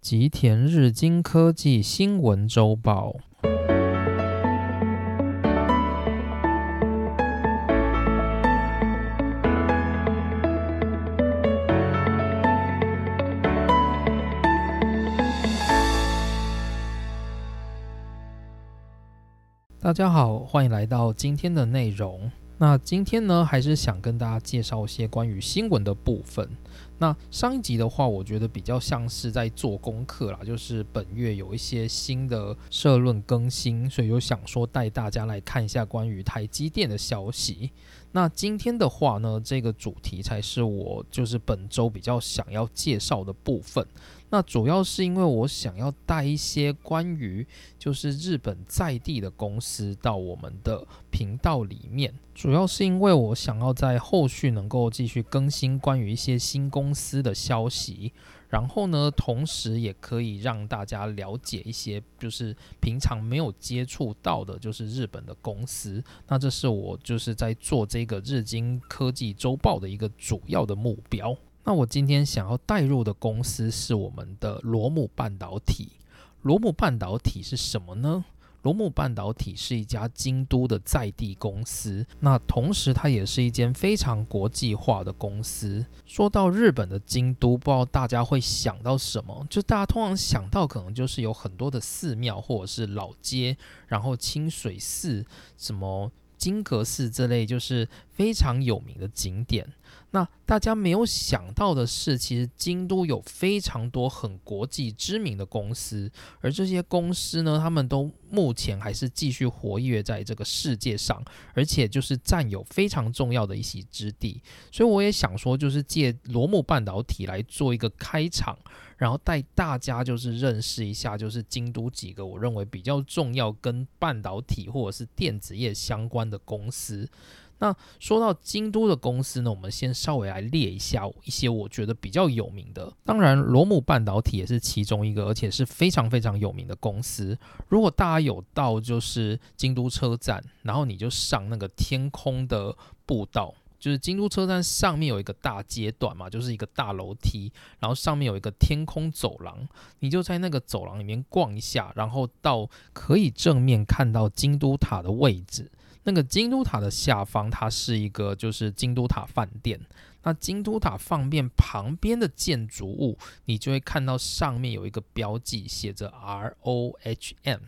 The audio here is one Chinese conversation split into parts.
吉田日经科技新闻周报。大家好，欢迎来到今天的内容。那今天呢，还是想跟大家介绍一些关于新闻的部分。那上一集的话，我觉得比较像是在做功课啦，就是本月有一些新的社论更新，所以就想说带大家来看一下关于台积电的消息。那今天的话呢，这个主题才是我就是本周比较想要介绍的部分。那主要是因为我想要带一些关于就是日本在地的公司到我们的频道里面，主要是因为我想要在后续能够继续更新关于一些新公司的消息，然后呢，同时也可以让大家了解一些就是平常没有接触到的，就是日本的公司。那这是我就是在做这个日经科技周报的一个主要的目标。那我今天想要带入的公司是我们的罗姆半导体。罗姆半导体是什么呢？罗姆半导体是一家京都的在地公司，那同时它也是一间非常国际化的公司。说到日本的京都，不知道大家会想到什么？就大家通常想到可能就是有很多的寺庙或者是老街，然后清水寺、什么金阁寺这类，就是非常有名的景点。那大家没有想到的是，其实京都有非常多很国际知名的公司，而这些公司呢，他们都目前还是继续活跃在这个世界上，而且就是占有非常重要的一席之地。所以我也想说，就是借罗姆半导体来做一个开场，然后带大家就是认识一下，就是京都几个我认为比较重要跟半导体或者是电子业相关的公司。那说到京都的公司呢，我们先稍微来列一下一些我觉得比较有名的。当然，罗姆半导体也是其中一个，而且是非常非常有名的公司。如果大家有到就是京都车站，然后你就上那个天空的步道，就是京都车站上面有一个大阶段嘛，就是一个大楼梯，然后上面有一个天空走廊，你就在那个走廊里面逛一下，然后到可以正面看到京都塔的位置。那个京都塔的下方，它是一个就是京都塔饭店。那京都塔饭店旁边的建筑物，你就会看到上面有一个标记，写着 R O H M。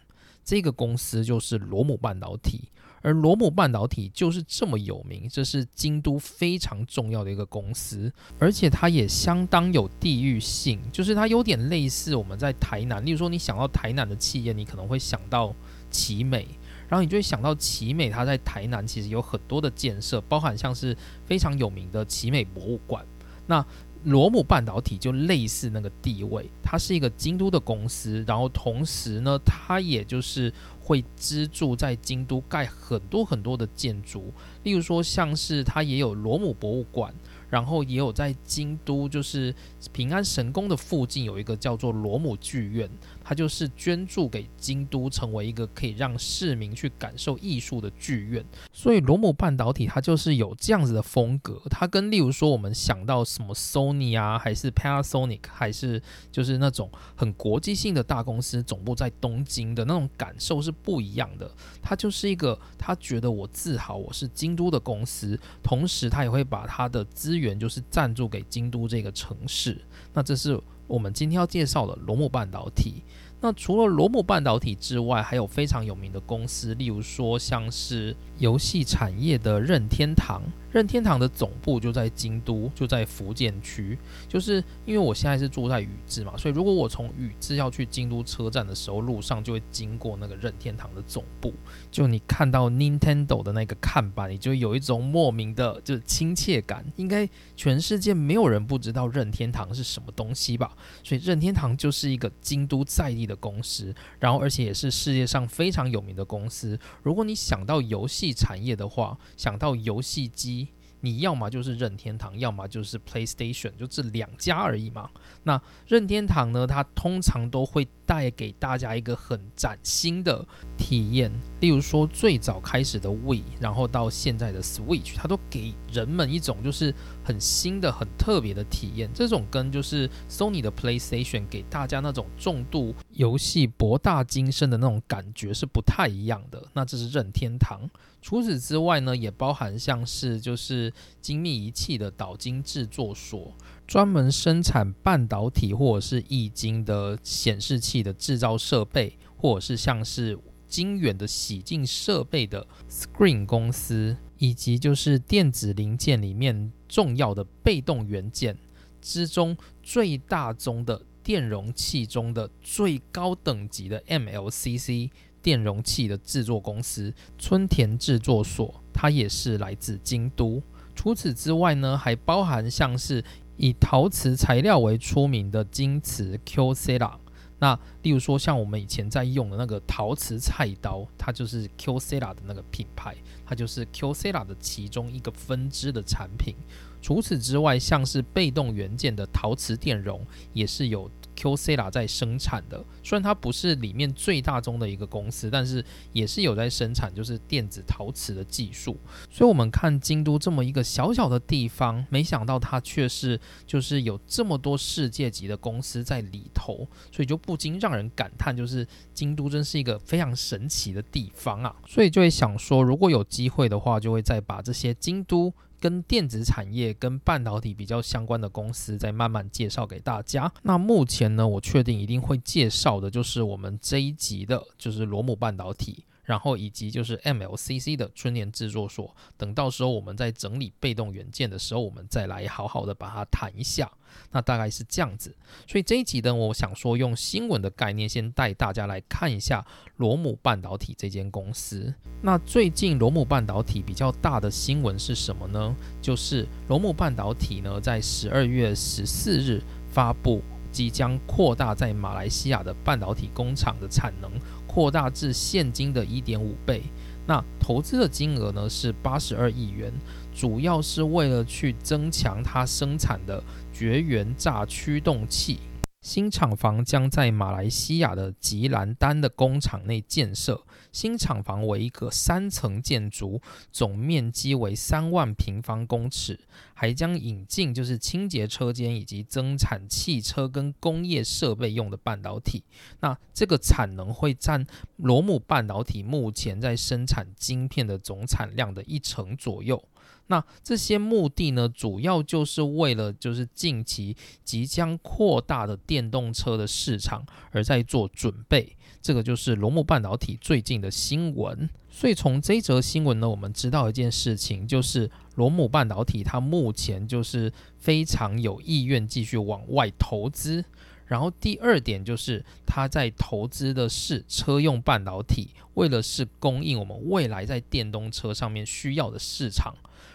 这个公司就是罗姆半导体，而罗姆半导体就是这么有名，这是京都非常重要的一个公司，而且它也相当有地域性，就是它有点类似我们在台南，例如说你想到台南的企业，你可能会想到奇美。然后你就会想到奇美，它在台南其实有很多的建设，包含像是非常有名的奇美博物馆。那罗姆半导体就类似那个地位，它是一个京都的公司，然后同时呢，它也就是会资助在京都盖很多很多的建筑，例如说像是它也有罗姆博物馆。然后也有在京都，就是平安神宫的附近有一个叫做罗姆剧院，它就是捐助给京都，成为一个可以让市民去感受艺术的剧院。所以罗姆半导体它就是有这样子的风格，它跟例如说我们想到什么 Sony 啊，还是 Panasonic，还是就是那种很国际性的大公司，总部在东京的那种感受是不一样的。它就是一个他觉得我自豪我是京都的公司，同时他也会把他的资源。就是赞助给京都这个城市，那这是我们今天要介绍的罗姆半导体。那除了罗姆半导体之外，还有非常有名的公司，例如说像是游戏产业的任天堂。任天堂的总部就在京都，就在福建区。就是因为我现在是住在宇治嘛，所以如果我从宇治要去京都车站的时候，路上就会经过那个任天堂的总部。就你看到 Nintendo 的那个看板，你就有一种莫名的就亲切感。应该全世界没有人不知道任天堂是什么东西吧？所以任天堂就是一个京都在地的公司，然后而且也是世界上非常有名的公司。如果你想到游戏产业的话，想到游戏机。你要么就是任天堂，要么就是 PlayStation，就这两家而已嘛。那任天堂呢，它通常都会。带给大家一个很崭新的体验。例如说，最早开始的 We，然后到现在的 Switch，它都给人们一种就是很新的、很特别的体验。这种跟就是 Sony 的 PlayStation 给大家那种重度游戏博大精深的那种感觉是不太一样的。那这是任天堂。除此之外呢，也包含像是就是精密仪器的导晶制作所。专门生产半导体或者是液晶的显示器的制造设备，或者是像是晶圆的洗净设备的 Screen 公司，以及就是电子零件里面重要的被动元件之中最大宗的电容器中的最高等级的 MLCC 电容器的制作公司春田制作所，它也是来自京都。除此之外呢，还包含像是。以陶瓷材料为出名的京瓷 Q C 拉，那例如说像我们以前在用的那个陶瓷菜刀，它就是 Q C 拉的那个品牌，它就是 Q C 拉的其中一个分支的产品。除此之外，像是被动元件的陶瓷电容，也是有。Q C 拉在生产的，虽然它不是里面最大宗的一个公司，但是也是有在生产，就是电子陶瓷的技术。所以，我们看京都这么一个小小的地方，没想到它却是就是有这么多世界级的公司在里头，所以就不禁让人感叹，就是京都真是一个非常神奇的地方啊！所以就会想说，如果有机会的话，就会再把这些京都。跟电子产业、跟半导体比较相关的公司，再慢慢介绍给大家。那目前呢，我确定一定会介绍的就是我们这一集的，就是罗姆半导体。然后以及就是 MLCC 的春联制作所，等到时候我们在整理被动元件的时候，我们再来好好的把它谈一下。那大概是这样子。所以这一集呢，我想说用新闻的概念先带大家来看一下罗姆半导体这间公司。那最近罗姆半导体比较大的新闻是什么呢？就是罗姆半导体呢在十二月十四日发布，即将扩大在马来西亚的半导体工厂的产能。扩大至现金的一点五倍，那投资的金额呢是八十二亿元，主要是为了去增强它生产的绝缘栅驱动器。新厂房将在马来西亚的吉兰丹的工厂内建设。新厂房为一个三层建筑，总面积为三万平方公尺，还将引进就是清洁车间以及增产汽车跟工业设备用的半导体。那这个产能会占罗姆半导体目前在生产晶片的总产量的一成左右。那这些目的呢，主要就是为了就是近期即将扩大的电动车的市场而在做准备。这个就是罗姆半导体最近的新闻。所以从这则新闻呢，我们知道一件事情，就是罗姆半导体它目前就是非常有意愿继续往外投资。然后第二点就是它在投资的是车用半导体，为了是供应我们未来在电动车上面需要的市场。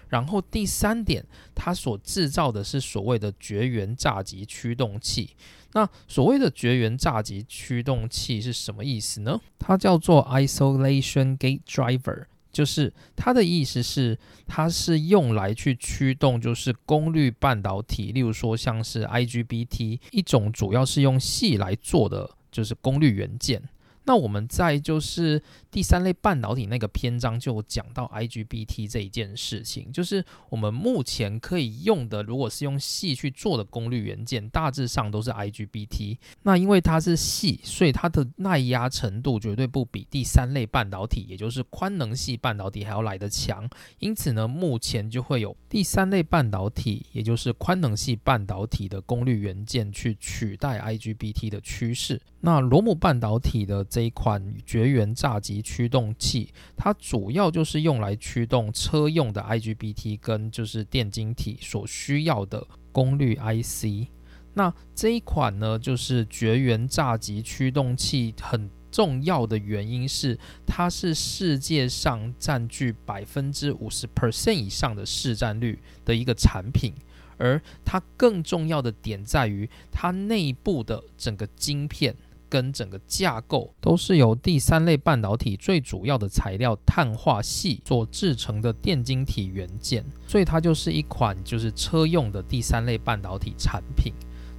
然后第三点，它所制造的是所谓的绝缘炸极驱动器。那所谓的绝缘炸极驱动器是什么意思呢？它叫做 isolation gate driver，就是它的意思是它是用来去驱动就是功率半导体，例如说像是 IGBT 一种主要是用锡来做的就是功率元件。那我们在就是第三类半导体那个篇章就讲到 IGBT 这一件事情，就是我们目前可以用的，如果是用锡去做的功率元件，大致上都是 IGBT。那因为它是细，所以它的耐压程度绝对不比第三类半导体，也就是宽能系半导体还要来得强。因此呢，目前就会有第三类半导体，也就是宽能系半导体的功率元件去取代 IGBT 的趋势。那罗姆半导体的这一款绝缘炸极驱动器，它主要就是用来驱动车用的 IGBT 跟就是电晶体所需要的功率 IC。那这一款呢，就是绝缘炸极驱动器很重要的原因是，它是世界上占据百分之五十 percent 以上的市占率的一个产品。而它更重要的点在于，它内部的整个晶片。跟整个架构都是由第三类半导体最主要的材料碳化系所制成的电晶体元件，所以它就是一款就是车用的第三类半导体产品。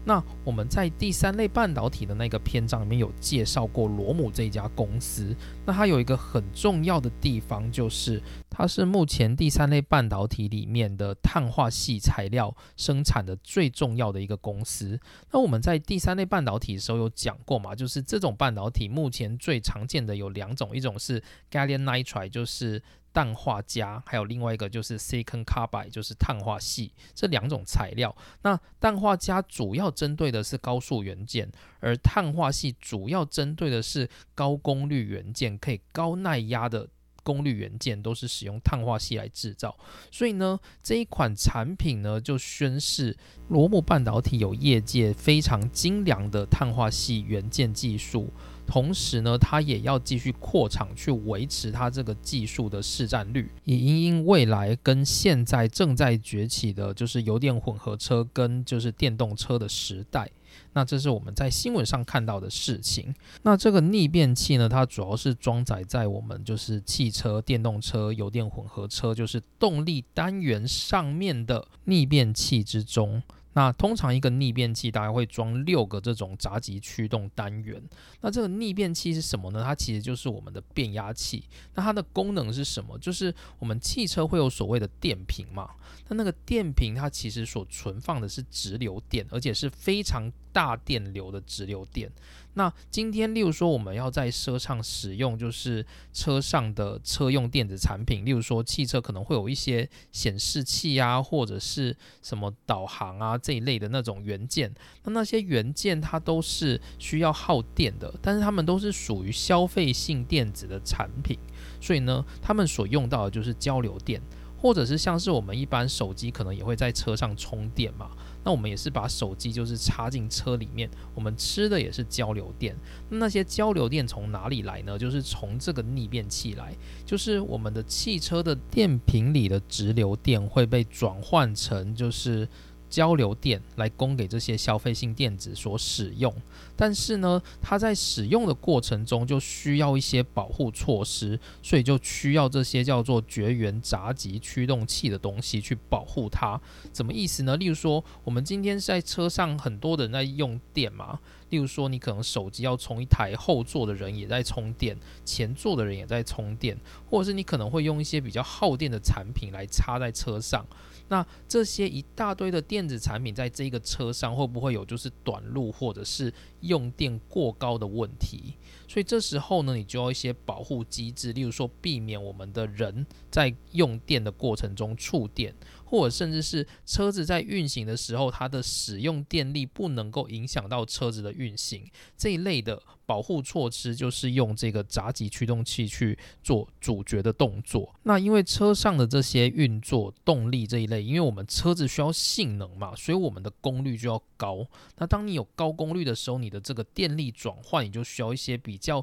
那我们在第三类半导体的那个篇章里面有介绍过罗姆这一家公司。那它有一个很重要的地方，就是它是目前第三类半导体里面的碳化系材料生产的最重要的一个公司。那我们在第三类半导体的时候有讲过嘛，就是这种半导体目前最常见的有两种，一种是 gallium nitride，就是氮化镓，还有另外一个就是 silicon carbide，就是碳化系这两种材料。那氮化镓主要针对的是高速元件，而碳化系主要针对的是高功率元件，可以高耐压的功率元件都是使用碳化系来制造。所以呢，这一款产品呢就宣示罗姆半导体有业界非常精良的碳化系元件技术。同时呢，它也要继续扩厂，去维持它这个技术的市占率，以因应未来跟现在正在崛起的，就是油电混合车跟就是电动车的时代。那这是我们在新闻上看到的事情。那这个逆变器呢，它主要是装载在我们就是汽车、电动车、油电混合车，就是动力单元上面的逆变器之中。那通常一个逆变器大概会装六个这种闸极驱动单元。那这个逆变器是什么呢？它其实就是我们的变压器。那它的功能是什么？就是我们汽车会有所谓的电瓶嘛。那那个电瓶它其实所存放的是直流电，而且是非常大电流的直流电。那今天，例如说我们要在车上使用，就是车上的车用电子产品，例如说汽车可能会有一些显示器啊，或者是什么导航啊这一类的那种元件。那那些元件它都是需要耗电的，但是它们都是属于消费性电子的产品，所以呢，它们所用到的就是交流电，或者是像是我们一般手机可能也会在车上充电嘛。那我们也是把手机就是插进车里面，我们吃的也是交流电。那些交流电从哪里来呢？就是从这个逆变器来，就是我们的汽车的电瓶里的直流电会被转换成就是。交流电来供给这些消费性电子所使用，但是呢，它在使用的过程中就需要一些保护措施，所以就需要这些叫做绝缘闸极驱动器的东西去保护它。什么意思呢？例如说，我们今天在车上很多的人在用电嘛，例如说你可能手机要充一台，后座的人也在充电，前座的人也在充电，或者是你可能会用一些比较耗电的产品来插在车上。那这些一大堆的电子产品在这个车上会不会有就是短路或者是用电过高的问题？所以这时候呢，你就要一些保护机制，例如说避免我们的人在用电的过程中触电。或者甚至是车子在运行的时候，它的使用电力不能够影响到车子的运行，这一类的保护措施就是用这个闸极驱动器去做主角的动作。那因为车上的这些运作动力这一类，因为我们车子需要性能嘛，所以我们的功率就要高。那当你有高功率的时候，你的这个电力转换你就需要一些比较。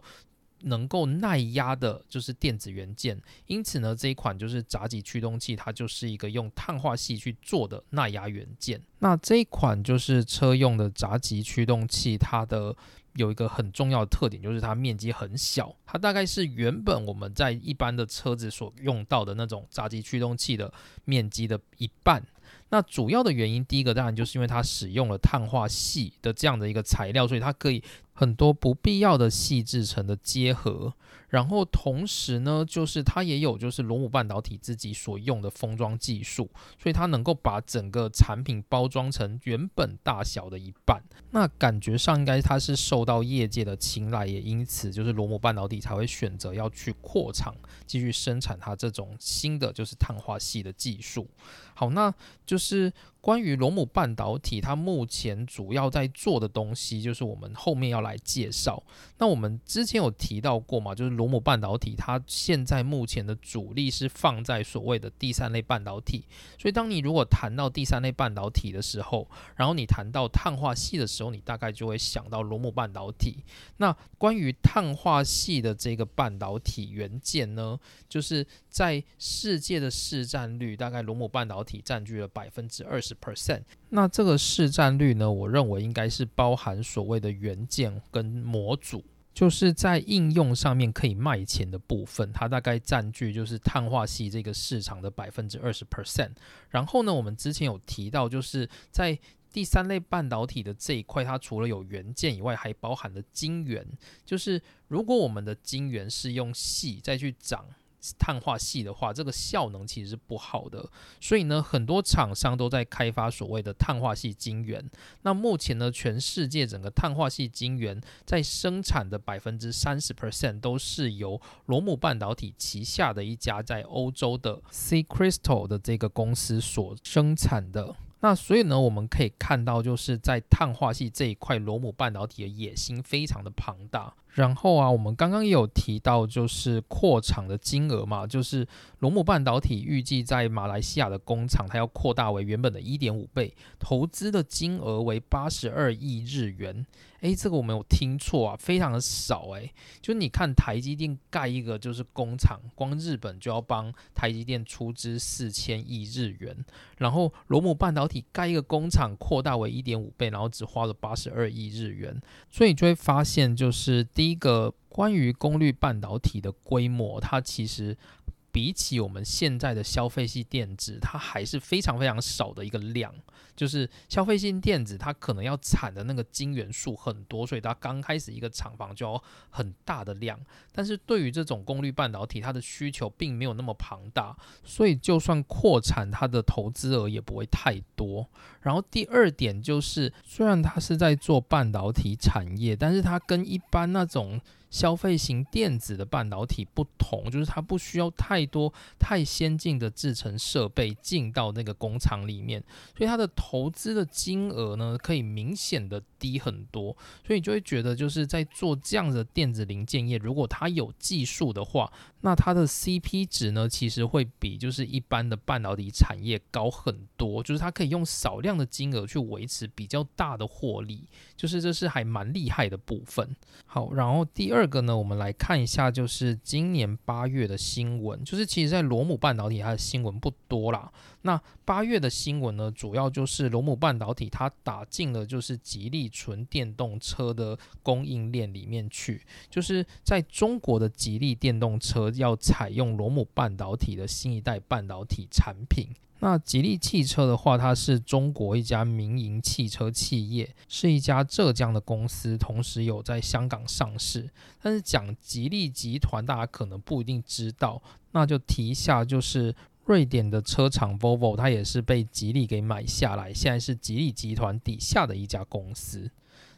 能够耐压的，就是电子元件。因此呢，这一款就是闸极驱动器，它就是一个用碳化系去做的耐压元件。那这一款就是车用的闸极驱动器，它的有一个很重要的特点，就是它面积很小。它大概是原本我们在一般的车子所用到的那种闸机驱动器的面积的一半。那主要的原因，第一个当然就是因为它使用了碳化系的这样的一个材料，所以它可以。很多不必要的细制成的结合，然后同时呢，就是它也有就是罗姆半导体自己所用的封装技术，所以它能够把整个产品包装成原本大小的一半。那感觉上应该它是受到业界的青睐，也因此就是罗姆半导体才会选择要去扩厂，继续生产它这种新的就是碳化系的技术。好，那就是关于罗姆半导体，它目前主要在做的东西，就是我们后面要来介绍。那我们之前有提到过嘛，就是罗姆半导体，它现在目前的主力是放在所谓的第三类半导体。所以，当你如果谈到第三类半导体的时候，然后你谈到碳化系的时候，你大概就会想到罗姆半导体。那关于碳化系的这个半导体元件呢，就是在世界的市占率，大概罗姆半导体占据了百分之二十 percent，那这个市占率呢？我认为应该是包含所谓的元件跟模组，就是在应用上面可以卖钱的部分，它大概占据就是碳化系这个市场的百分之二十 percent。然后呢，我们之前有提到，就是在第三类半导体的这一块，它除了有元件以外，还包含了晶圆。就是如果我们的晶圆是用细再去长。碳化系的话，这个效能其实是不好的，所以呢，很多厂商都在开发所谓的碳化系晶圆。那目前呢，全世界整个碳化系晶圆在生产的百分之三十 percent 都是由罗姆半导体旗下的一家在欧洲的 C Crystal 的这个公司所生产的。那所以呢，我们可以看到，就是在碳化系这一块，罗姆半导体的野心非常的庞大。然后啊，我们刚刚也有提到，就是扩厂的金额嘛，就是罗姆半导体预计在马来西亚的工厂，它要扩大为原本的一点五倍，投资的金额为八十二亿日元。诶，这个我没有听错啊，非常的少诶，就你看台积电盖一个就是工厂，光日本就要帮台积电出资四千亿日元，然后罗姆半导体盖一个工厂扩大为一点五倍，然后只花了八十二亿日元，所以你就会发现，就是第一个关于功率半导体的规模，它其实。比起我们现在的消费性电子，它还是非常非常少的一个量。就是消费性电子，它可能要产的那个晶元数很多，所以它刚开始一个厂房就要很大的量。但是对于这种功率半导体，它的需求并没有那么庞大，所以就算扩产，它的投资额也不会太多。然后第二点就是，虽然它是在做半导体产业，但是它跟一般那种消费型电子的半导体不同，就是它不需要太多太先进的制程设备进到那个工厂里面，所以它的投资的金额呢，可以明显的低很多。所以你就会觉得，就是在做这样的电子零件业，如果它有技术的话，那它的 CP 值呢，其实会比就是一般的半导体产业高很多。就是它可以用少量的金额去维持比较大的获利，就是这是还蛮厉害的部分。好，然后第二。这个呢，我们来看一下，就是今年八月的新闻。就是其实，在罗姆半导体它的新闻不多啦。那八月的新闻呢，主要就是罗姆半导体它打进了就是吉利纯电动车的供应链里面去。就是在中国的吉利电动车要采用罗姆半导体的新一代半导体产品。那吉利汽车的话，它是中国一家民营汽车企业，是一家浙江的公司，同时有在香港上市。但是讲吉利集团，大家可能不一定知道，那就提一下，就是瑞典的车厂 Volvo，它也是被吉利给买下来，现在是吉利集团底下的一家公司。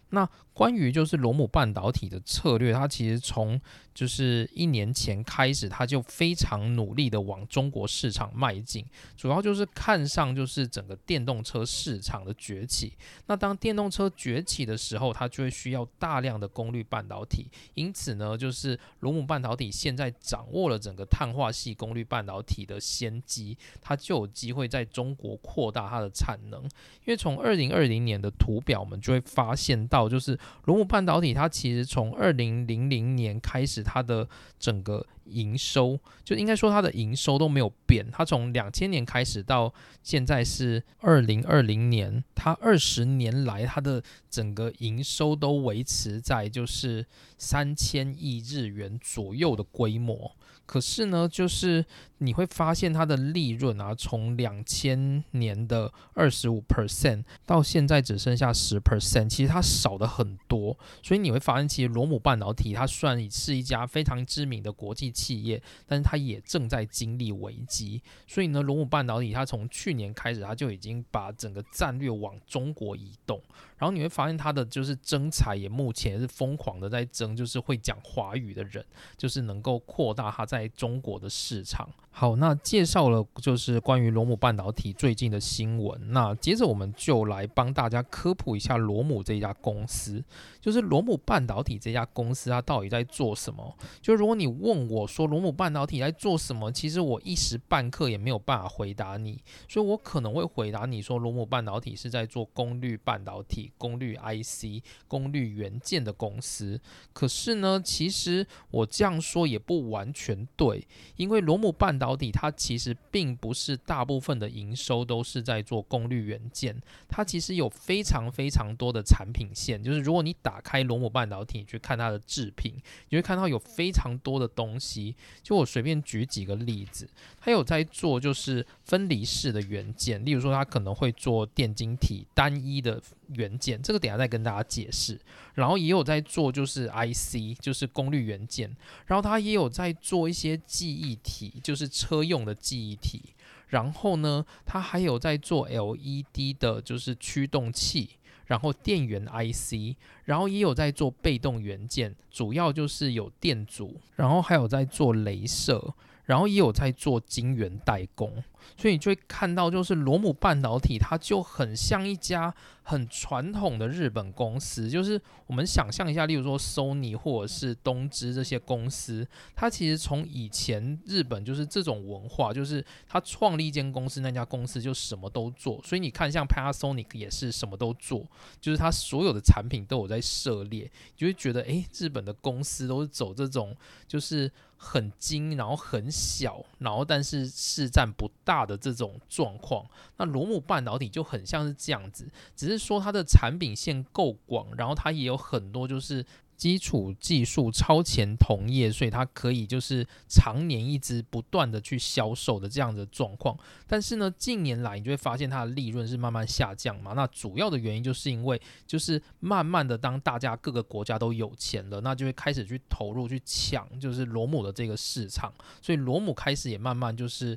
那关于就是罗姆半导体的策略，它其实从就是一年前开始，它就非常努力的往中国市场迈进，主要就是看上就是整个电动车市场的崛起。那当电动车崛起的时候，它就会需要大量的功率半导体。因此呢，就是罗姆半导体现在掌握了整个碳化系功率半导体的先机，它就有机会在中国扩大它的产能。因为从二零二零年的图表，我们就会发现到就是。罗姆半导体，它其实从二零零零年开始，它的整个营收就应该说它的营收都没有变。它从两千年开始到现在是二零二零年，它二十年来它的整个营收都维持在就是三千亿日元左右的规模。可是呢，就是你会发现它的利润啊，从两千年的二十五 percent 到现在只剩下十 percent，其实它少的很多。所以你会发现，其实罗姆半导体它虽然是一家非常知名的国际企业，但是它也正在经历危机。所以呢，罗姆半导体它从去年开始，它就已经把整个战略往中国移动。然后你会发现它的就是争才也目前是疯狂的在争，就是会讲华语的人，就是能够扩大它在中国的市场。好，那介绍了就是关于罗姆半导体最近的新闻。那接着我们就来帮大家科普一下罗姆这家公司。就是罗姆半导体这家公司，它到底在做什么？就如果你问我说罗姆半导体在做什么，其实我一时半刻也没有办法回答你。所以我可能会回答你说，罗姆半导体是在做功率半导体、功率 IC、功率元件的公司。可是呢，其实我这样说也不完全对，因为罗姆半导导体它其实并不是大部分的营收都是在做功率元件，它其实有非常非常多的产品线。就是如果你打开罗姆半导体去看它的制品，你会看到有非常多的东西。就我随便举几个例子，它有在做就是分离式的元件，例如说它可能会做电晶体单一的元件，这个等下再跟大家解释。然后也有在做就是 IC，就是功率元件，然后它也有在做一些记忆体，就是车用的记忆体。然后呢，它还有在做 LED 的，就是驱动器，然后电源 IC，然后也有在做被动元件，主要就是有电阻，然后还有在做镭射，然后也有在做晶圆代工。所以你就会看到，就是罗姆半导体，它就很像一家很传统的日本公司。就是我们想象一下，例如说 Sony 或者是东芝这些公司，它其实从以前日本就是这种文化，就是它创立一间公司，那家公司就什么都做。所以你看，像 Panasonic 也是什么都做，就是它所有的产品都有在涉猎，就会觉得，诶，日本的公司都是走这种，就是很精，然后很小，然后但是市占不大。大的这种状况，那罗姆半导体就很像是这样子，只是说它的产品线够广，然后它也有很多就是。基础技术超前同业，所以它可以就是常年一直不断的去销售的这样的状况。但是呢，近年来你就会发现它的利润是慢慢下降嘛。那主要的原因就是因为就是慢慢的当大家各个国家都有钱了，那就会开始去投入去抢就是罗姆的这个市场，所以罗姆开始也慢慢就是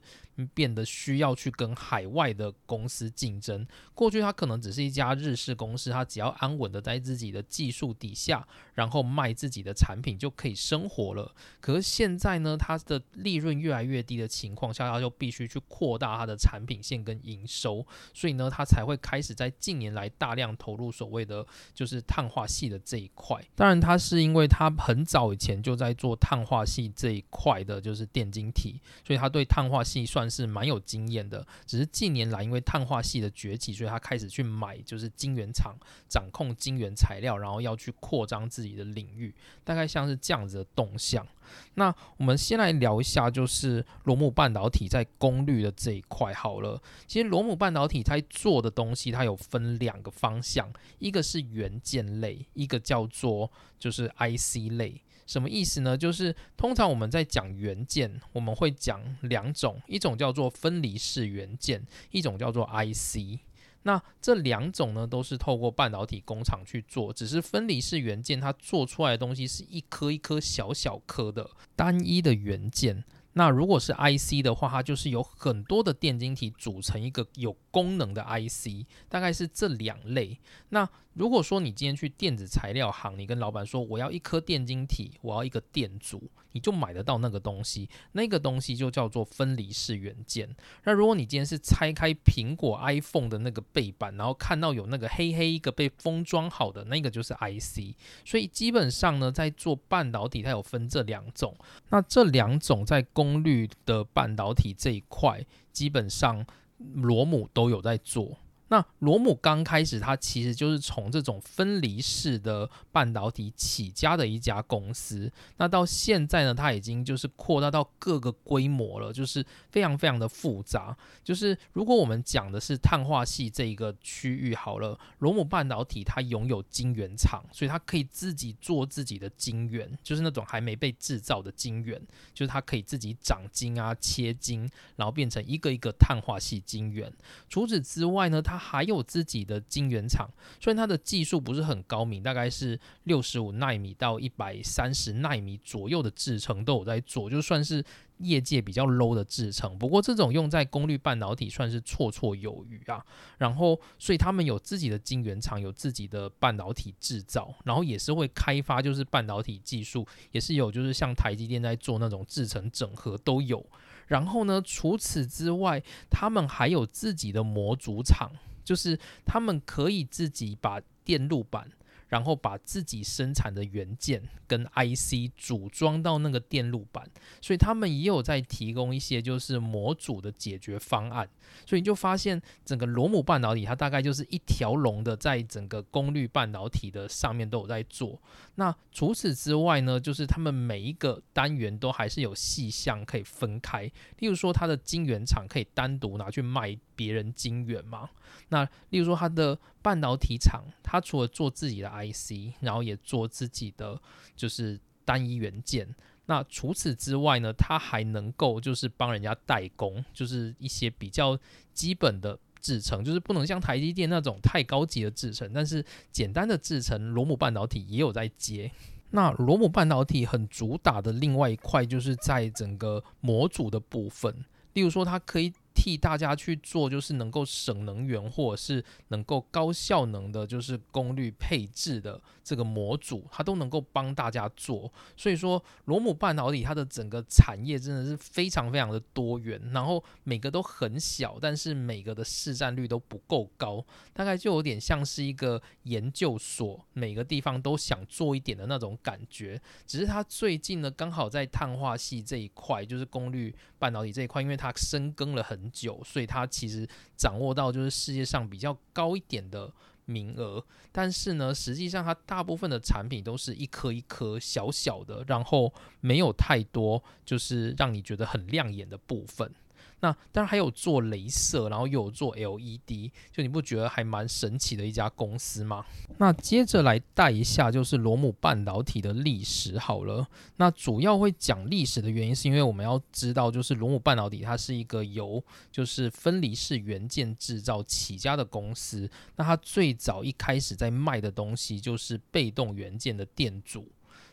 变得需要去跟海外的公司竞争。过去它可能只是一家日式公司，它只要安稳的在自己的技术底下，然后卖自己的产品就可以生活了。可是现在呢，它的利润越来越低的情况下，它就必须去扩大它的产品线跟营收，所以呢，它才会开始在近年来大量投入所谓的就是碳化系的这一块。当然，它是因为它很早以前就在做碳化系这一块的，就是电晶体，所以它对碳化系算是蛮有经验的。只是近年来因为碳化系的崛起，所以它开始去买就是晶圆厂，掌控晶圆材料，然后要去扩张自己的。的领域大概像是这样子的动向。那我们先来聊一下，就是罗姆半导体在功率的这一块好了。其实罗姆半导体它做的东西，它有分两个方向，一个是元件类，一个叫做就是 IC 类。什么意思呢？就是通常我们在讲元件，我们会讲两种，一种叫做分离式元件，一种叫做 IC。那这两种呢，都是透过半导体工厂去做，只是分离式元件，它做出来的东西是一颗一颗小小颗的单一的元件。那如果是 IC 的话，它就是有很多的电晶体组成一个有功能的 IC，大概是这两类。那如果说你今天去电子材料行，你跟老板说我要一颗电晶体，我要一个电阻，你就买得到那个东西，那个东西就叫做分离式元件。那如果你今天是拆开苹果 iPhone 的那个背板，然后看到有那个黑黑一个被封装好的那个就是 IC。所以基本上呢，在做半导体，它有分这两种。那这两种在功率的半导体这一块，基本上罗姆都有在做。那罗姆刚开始，它其实就是从这种分离式的半导体起家的一家公司。那到现在呢，它已经就是扩大到各个规模了，就是非常非常的复杂。就是如果我们讲的是碳化系这一个区域好了，罗姆半导体它拥有晶圆厂，所以它可以自己做自己的晶圆，就是那种还没被制造的晶圆，就是它可以自己长晶啊、切晶，然后变成一个一个碳化系晶圆。除此之外呢，它还有自己的晶圆厂，虽然它的技术不是很高明，大概是六十五纳米到一百三十纳米左右的制程都有在做，就算是业界比较 low 的制程。不过这种用在功率半导体算是绰绰有余啊。然后，所以他们有自己的晶圆厂，有自己的半导体制造，然后也是会开发就是半导体技术，也是有就是像台积电在做那种制程整合都有。然后呢，除此之外，他们还有自己的模组厂。就是他们可以自己把电路板，然后把自己生产的元件跟 IC 组装到那个电路板，所以他们也有在提供一些就是模组的解决方案。所以你就发现整个罗姆半导体它大概就是一条龙的，在整个功率半导体的上面都有在做。那除此之外呢，就是他们每一个单元都还是有细项可以分开，例如说它的晶圆厂可以单独拿去卖别人晶圆嘛。那例如说它的半导体厂，它除了做自己的 IC，然后也做自己的就是单一元件。那除此之外呢，它还能够就是帮人家代工，就是一些比较基本的制程，就是不能像台积电那种太高级的制程，但是简单的制程，罗姆半导体也有在接。那罗姆半导体很主打的另外一块，就是在整个模组的部分，例如说它可以。替大家去做，就是能够省能源或者是能够高效能的，就是功率配置的这个模组，它都能够帮大家做。所以说，罗姆半导体它的整个产业真的是非常非常的多元，然后每个都很小，但是每个的市占率都不够高，大概就有点像是一个研究所，每个地方都想做一点的那种感觉。只是它最近呢，刚好在碳化系这一块，就是功率半导体这一块，因为它深耕了很。久，所以它其实掌握到就是世界上比较高一点的名额，但是呢，实际上它大部分的产品都是一颗一颗小小的，然后没有太多就是让你觉得很亮眼的部分。那当然还有做镭射，然后又有做 LED，就你不觉得还蛮神奇的一家公司吗？那接着来带一下就是罗姆半导体的历史好了。那主要会讲历史的原因，是因为我们要知道，就是罗姆半导体它是一个由就是分离式元件制造起家的公司。那它最早一开始在卖的东西就是被动元件的电阻。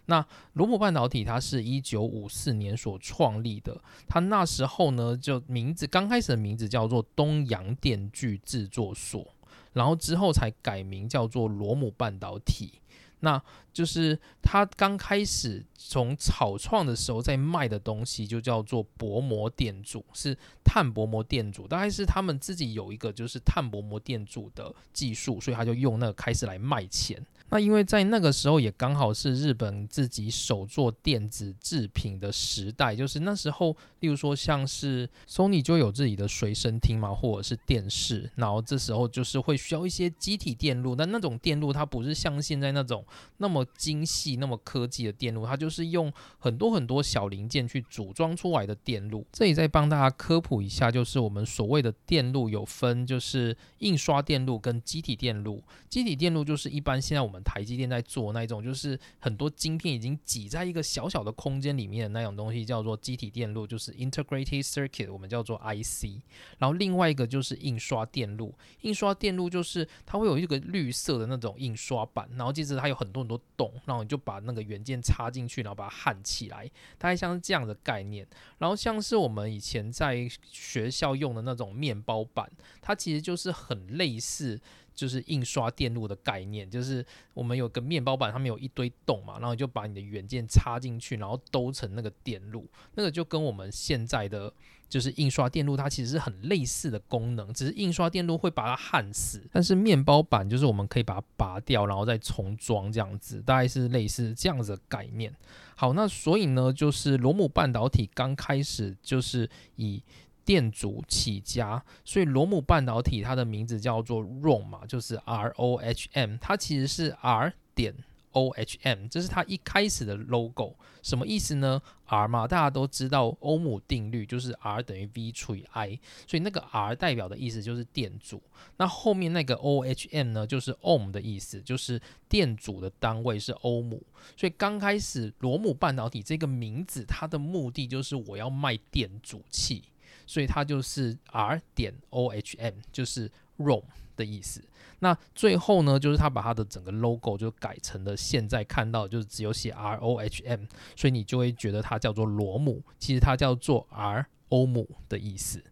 那罗姆半导体，它是一九五四年所创立的。它那时候呢，就名字刚开始的名字叫做东洋电锯制作所，然后之后才改名叫做罗姆半导体。那就是它刚开始从草创的时候在卖的东西，就叫做薄膜电阻，是碳薄膜电阻，大概是他们自己有一个就是碳薄膜电阻的技术，所以他就用那个开始来卖钱。那因为在那个时候也刚好是日本自己首做电子制品的时代，就是那时候，例如说像是 Sony 就有自己的随身听嘛，或者是电视，然后这时候就是会需要一些机体电路，但那种电路它不是像现在那种那么精细、那么科技的电路，它就是用很多很多小零件去组装出来的电路。这里再帮大家科普一下，就是我们所谓的电路有分，就是印刷电路跟机体电路。机体电路就是一般现在我们台积电在做那一种，就是很多晶片已经挤在一个小小的空间里面的那种东西，叫做机体电路，就是 integrated circuit，我们叫做 IC。然后另外一个就是印刷电路，印刷电路就是它会有一个绿色的那种印刷板，然后接着它有很多很多洞，然后你就把那个元件插进去，然后把它焊起来，大概像是这样的概念。然后像是我们以前在学校用的那种面包板，它其实就是很类似。就是印刷电路的概念，就是我们有个面包板，上面有一堆洞嘛，然后就把你的元件插进去，然后兜成那个电路，那个就跟我们现在的就是印刷电路，它其实是很类似的功能，只是印刷电路会把它焊死，但是面包板就是我们可以把它拔掉，然后再重装这样子，大概是类似这样子的概念。好，那所以呢，就是罗姆半导体刚开始就是以电阻起家，所以罗姆半导体它的名字叫做 ROM，就是 R O H M，它其实是 R 点 O H M，这是它一开始的 logo，什么意思呢？R 嘛，大家都知道欧姆定律就是 R 等于 V 除以 I，所以那个 R 代表的意思就是电阻，那后面那个 O H M 呢，就是 Ohm 的意思，就是电阻的单位是欧姆，所以刚开始罗姆半导体这个名字，它的目的就是我要卖电阻器。所以它就是 R 点 O H M，就是 ROM 的意思。那最后呢，就是它把它的整个 logo 就改成了现在看到，就是只有写 R O H M，所以你就会觉得它叫做罗姆，其实它叫做 R 欧姆的意思。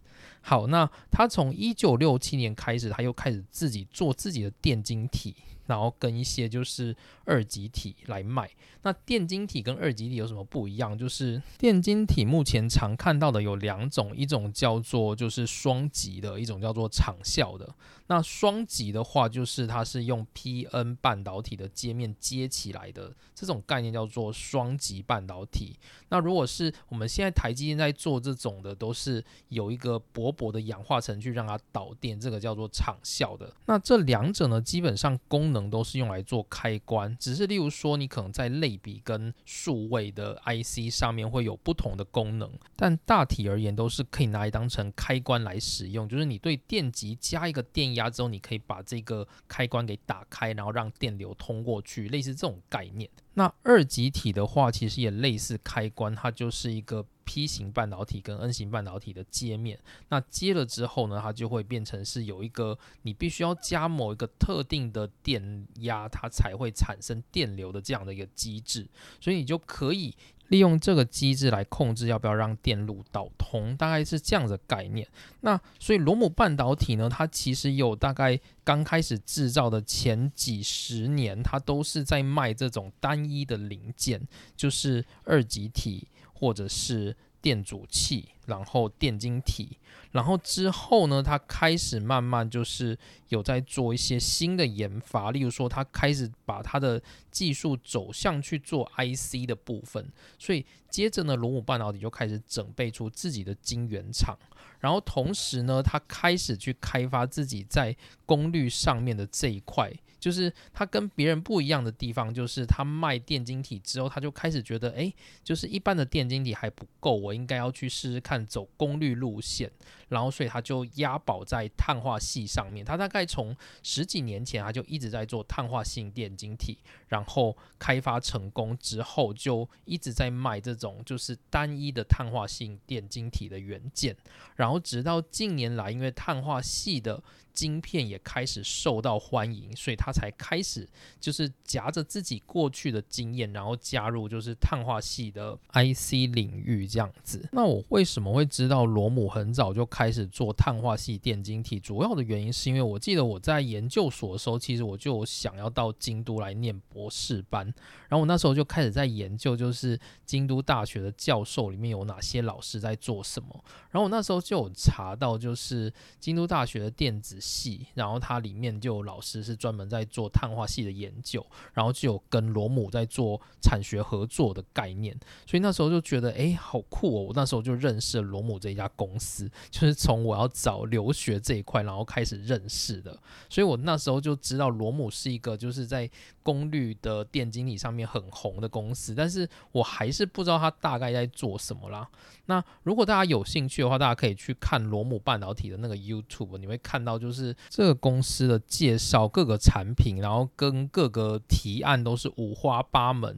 好，那它从一九六七年开始，它又开始自己做自己的电晶体。然后跟一些就是二极体来卖。那电晶体跟二极体有什么不一样？就是电晶体目前常看到的有两种，一种叫做就是双极的，一种叫做场效的。那双极的话，就是它是用 P-N 半导体的接面接起来的，这种概念叫做双极半导体。那如果是我们现在台积电在做这种的，都是有一个薄薄的氧化层去让它导电，这个叫做场效的。那这两者呢，基本上功能都是用来做开关，只是例如说你可能在类比跟数位的 IC 上面会有不同的功能，但大体而言都是可以拿来当成开关来使用，就是你对电极加一个电。压之后，你可以把这个开关给打开，然后让电流通过去，类似这种概念。那二极体的话，其实也类似开关，它就是一个 P 型半导体跟 N 型半导体的接面。那接了之后呢，它就会变成是有一个你必须要加某一个特定的电压，它才会产生电流的这样的一个机制。所以你就可以。利用这个机制来控制要不要让电路导通，大概是这样的概念。那所以罗姆半导体呢，它其实有大概刚开始制造的前几十年，它都是在卖这种单一的零件，就是二极体或者是。电阻器，然后电晶体，然后之后呢，他开始慢慢就是有在做一些新的研发，例如说，他开始把他的技术走向去做 IC 的部分，所以接着呢，罗姆半导体就开始准备出自己的晶圆厂，然后同时呢，他开始去开发自己在功率上面的这一块。就是他跟别人不一样的地方，就是他卖电晶体之后，他就开始觉得，哎，就是一般的电晶体还不够，我应该要去试试看走功率路线。然后，所以他就押宝在碳化系上面。他大概从十几年前，他就一直在做碳化性电晶体，然后开发成功之后，就一直在卖这种就是单一的碳化性电晶体的元件。然后，直到近年来，因为碳化系的晶片也开始受到欢迎，所以他才开始就是夹着自己过去的经验，然后加入就是碳化系的 IC 领域这样子。那我为什么会知道罗姆很早就？开始做碳化系电晶体，主要的原因是因为我记得我在研究所的时候，其实我就想要到京都来念博士班，然后我那时候就开始在研究，就是京都大学的教授里面有哪些老师在做什么，然后我那时候就有查到，就是京都大学的电子系，然后它里面就有老师是专门在做碳化系的研究，然后就有跟罗姆在做产学合作的概念，所以那时候就觉得哎，好酷哦！我那时候就认识了罗姆这一家公司，就。是从我要找留学这一块，然后开始认识的，所以我那时候就知道罗姆是一个就是在功率的电晶体上面很红的公司，但是我还是不知道它大概在做什么啦。那如果大家有兴趣的话，大家可以去看罗姆半导体的那个 YouTube，你会看到就是这个公司的介绍，各个产品，然后跟各个提案都是五花八门。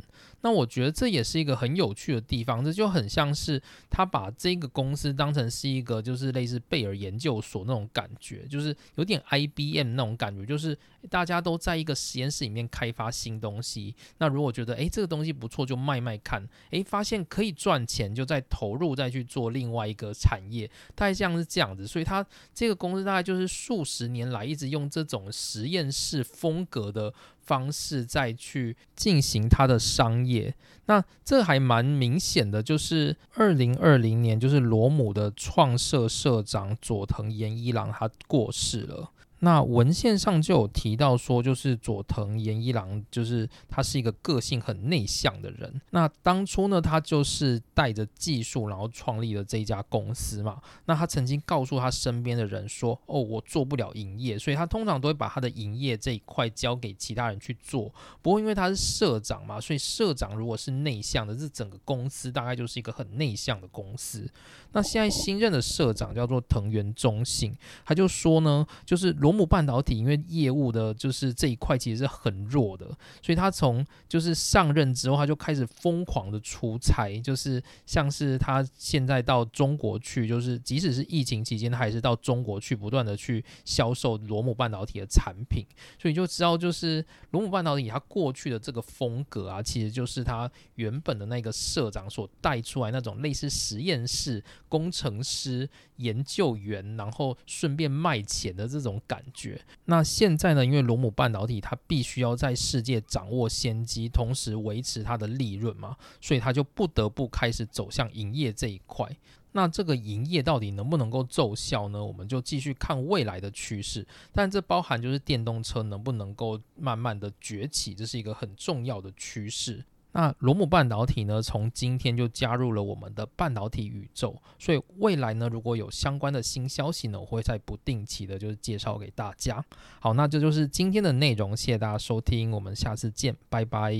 那我觉得这也是一个很有趣的地方，这就很像是他把这个公司当成是一个就是类似贝尔研究所那种感觉，就是有点 IBM 那种感觉，就是大家都在一个实验室里面开发新东西。那如果觉得诶这个东西不错，就卖卖看，诶发现可以赚钱，就再投入再去做另外一个产业，大概像是这样子。所以他这个公司大概就是数十年来一直用这种实验室风格的。方式再去进行它的商业，那这还蛮明显的，就是二零二零年，就是罗姆的创社社长佐藤研一郎他过世了。那文献上就有提到说，就是佐藤研一郎，就是他是一个个性很内向的人。那当初呢，他就是带着技术，然后创立了这家公司嘛。那他曾经告诉他身边的人说：“哦，我做不了营业，所以他通常都会把他的营业这一块交给其他人去做。不过因为他是社长嘛，所以社长如果是内向的，这整个公司大概就是一个很内向的公司。那现在新任的社长叫做藤原忠信，他就说呢，就是。罗姆半导体因为业务的就是这一块其实是很弱的，所以他从就是上任之后，他就开始疯狂的出差，就是像是他现在到中国去，就是即使是疫情期间，他还是到中国去不断的去销售罗姆半导体的产品，所以就知道就是罗姆半导体它过去的这个风格啊，其实就是他原本的那个社长所带出来那种类似实验室工程师、研究员，然后顺便卖钱的这种感。感觉。那现在呢，因为罗姆半导体它必须要在世界掌握先机，同时维持它的利润嘛，所以它就不得不开始走向营业这一块。那这个营业到底能不能够奏效呢？我们就继续看未来的趋势。但这包含就是电动车能不能够慢慢的崛起，这是一个很重要的趋势。那罗姆半导体呢，从今天就加入了我们的半导体宇宙，所以未来呢，如果有相关的新消息呢，我会在不定期的就是介绍给大家。好，那这就是今天的内容，谢谢大家收听，我们下次见，拜拜。